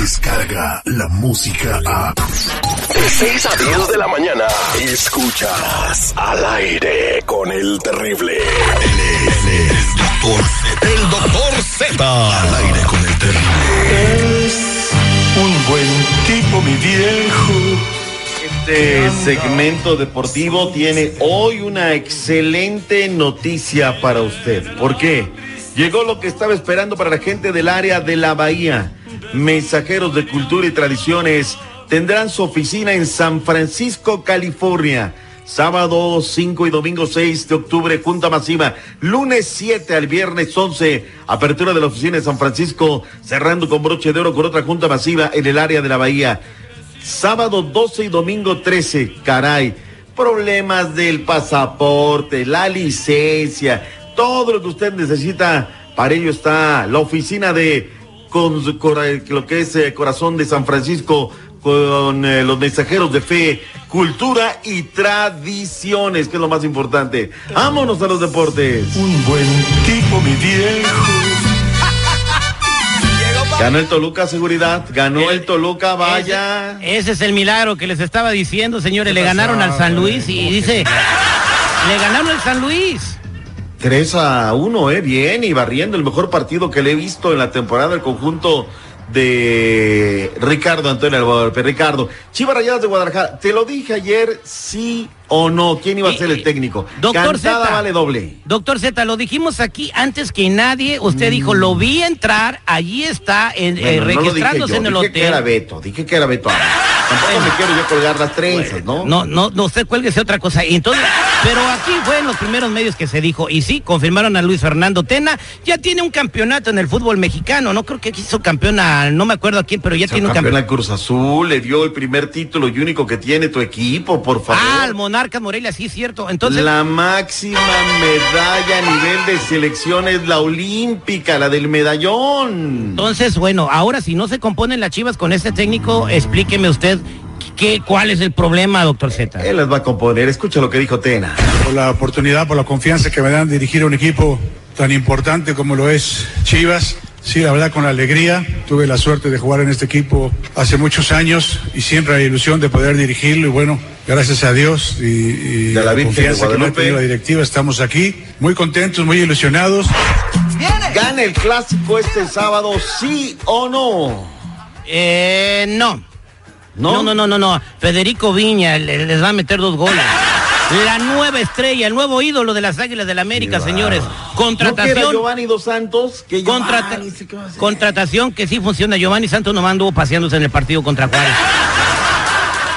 llega la música a... De 6 a 10 de la mañana, escuchas al aire con el terrible. El, doctor Z. El doctor Z. Al aire con el terrible. Es un buen tipo, mi viejo. Este segmento deportivo tiene hoy una excelente noticia para usted. ¿Por qué? Llegó lo que estaba esperando para la gente del área de la Bahía. Mensajeros de Cultura y Tradiciones tendrán su oficina en San Francisco, California. Sábado 5 y domingo 6 de octubre, junta masiva. Lunes 7 al viernes 11, apertura de la oficina de San Francisco, cerrando con broche de oro con otra junta masiva en el área de la Bahía. Sábado 12 y domingo 13, caray. Problemas del pasaporte, la licencia, todo lo que usted necesita. Para ello está la oficina de con, lo que es eh, Corazón de San Francisco con eh, los mensajeros de fe, cultura y tradiciones, que es lo más importante. Vámonos a los deportes. Un buen tipo, mi viejo. Ganó el Toluca Seguridad, ganó el, Toluca Vaya. Ese, ese, es el milagro que les estaba diciendo, señores. Le ganaron al San Luis y dice, le ganaron al San Luis. 3 a 1, eh, bien, y barriendo el mejor partido que le he visto en la temporada, el conjunto de Ricardo Antonio Alvarez. Ricardo, Chivas Rayadas de Guadalajara, te lo dije ayer, sí o no, ¿quién iba a ser el técnico? Doctor Cantada Z, vale doble. Doctor Z, lo dijimos aquí antes que nadie. Usted dijo, lo vi entrar, allí está, en, Bueno, eh, dije registrándose yo, en el dije hotel. que era Beto, dije que era Beto. Tampoco me quiero yo colgar las trenzas, ¿no? No, no, no, usted cuélguese otra cosa. Entonces, pero aquí fue en los primeros medios que se dijo, y sí, confirmaron a Luis Fernando Tena, ya tiene un campeonato en el fútbol mexicano, no creo que hizo campeón a, no me acuerdo a quién, pero ya tiene un campeón campeonato. al Cruz Azul, le dio el primer título y único que tiene tu equipo, por favor. Ah, el Monarca Morelia, sí, cierto. Entonces, La máxima medalla a nivel de selección es la olímpica, la del medallón. entonces, bueno, ahora si no se componen las chivas con este técnico, explíqueme usted qué, cuál es el problema, doctor Z. Él las va a componer. Escucha lo que dijo Tena. por la oportunidad, por la confianza que me dan de dirigir un equipo tan importante como lo es Chivas. Sí, la verdad con alegría. Tuve la suerte de jugar en este equipo hace muchos años y siempre la ilusión de poder dirigirlo y bueno, gracias a Dios y, y De la la Virgen de confianza que me ha Guadalupe. tenido la directiva estamos aquí, muy contentos, muy ilusionados. ¿Gana el clásico este sábado, sí o no? Eh, no. ¿No? No, no, no, no, no. Federico Viña le- les va a meter dos goles. La nueva estrella, el nuevo ídolo de las Águilas del la América, señores. ¿No que era Contratación. Giovanni Dos Santos? Que Contrata- Giovanni, contratación que sí funciona. Giovanni Santos nomás anduvo paseándose en el partido contra Juárez.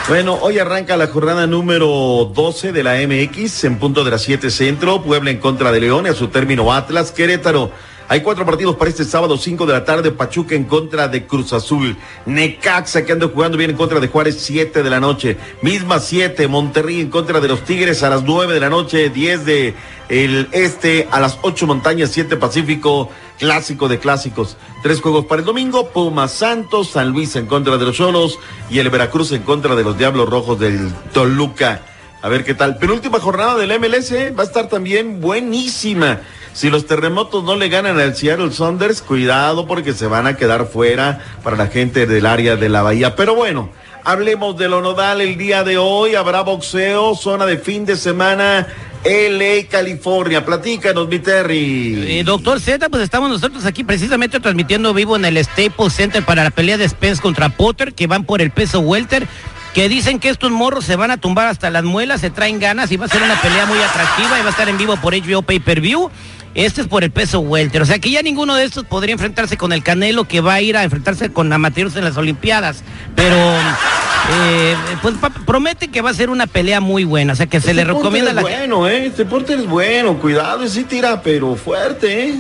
Bueno, hoy arranca la jornada número 12 de la MX en punto de las 7 centro. Puebla en contra de León y a su término Atlas, Querétaro. Hay cuatro partidos para este sábado, 5 de la tarde. Pachuca en contra de Cruz Azul. Necaxa que anda jugando bien en contra de Juárez, 7 de la noche. Misma 7. Monterrey en contra de los Tigres a las 9 de la noche. 10 de el este a las 8 montañas, 7 Pacífico. Clásico de clásicos. Tres juegos para el domingo. Pumas Santos, San Luis en contra de los Cholos y el Veracruz en contra de los Diablos Rojos del Toluca. A ver qué tal. Penúltima jornada del MLS ¿eh? va a estar también buenísima. Si los terremotos no le ganan al Seattle Saunders, cuidado porque se van a quedar fuera para la gente del área de la bahía. Pero bueno, hablemos de lo nodal el día de hoy. Habrá boxeo, zona de fin de semana, LA, California. Platícanos, mi Terry. Eh, doctor Z, pues estamos nosotros aquí precisamente transmitiendo vivo en el Staples Center para la pelea de Spence contra Potter, que van por el peso welter, que dicen que estos morros se van a tumbar hasta las muelas, se traen ganas y va a ser una pelea muy atractiva y va a estar en vivo por HBO Pay Per View. Este es por el peso welter, o sea que ya ninguno de estos podría enfrentarse con el Canelo que va a ir a enfrentarse con amateurs en las Olimpiadas, pero eh, pues promete que va a ser una pelea muy buena, o sea que se le recomienda Porter la es bueno, ¿eh? Este Porter es bueno. Cuidado, sí tira, pero fuerte, ¿eh?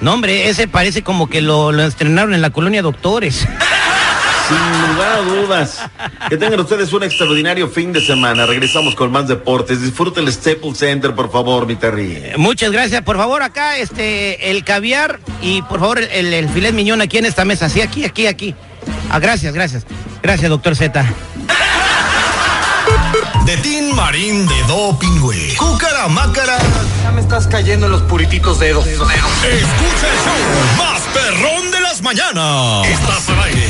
No, hombre, ese parece como que lo, lo estrenaron en la colonia Doctores. Sin lugar a dudas. Que tengan ustedes un extraordinario fin de semana. Regresamos con más deportes. Disfruten el Staples Center, por favor, mi Terry. Muchas gracias. Por favor, acá este el caviar y por favor el, el filet miñón aquí en esta mesa. Sí, aquí, aquí, aquí. Ah, gracias, gracias. Gracias, doctor Z. De Tin Marín de Doping, güey. Cúcara Mácara. Ya me estás cayendo en los purititos dedos. Escucha el show más perrón de las mañanas. Estás al aire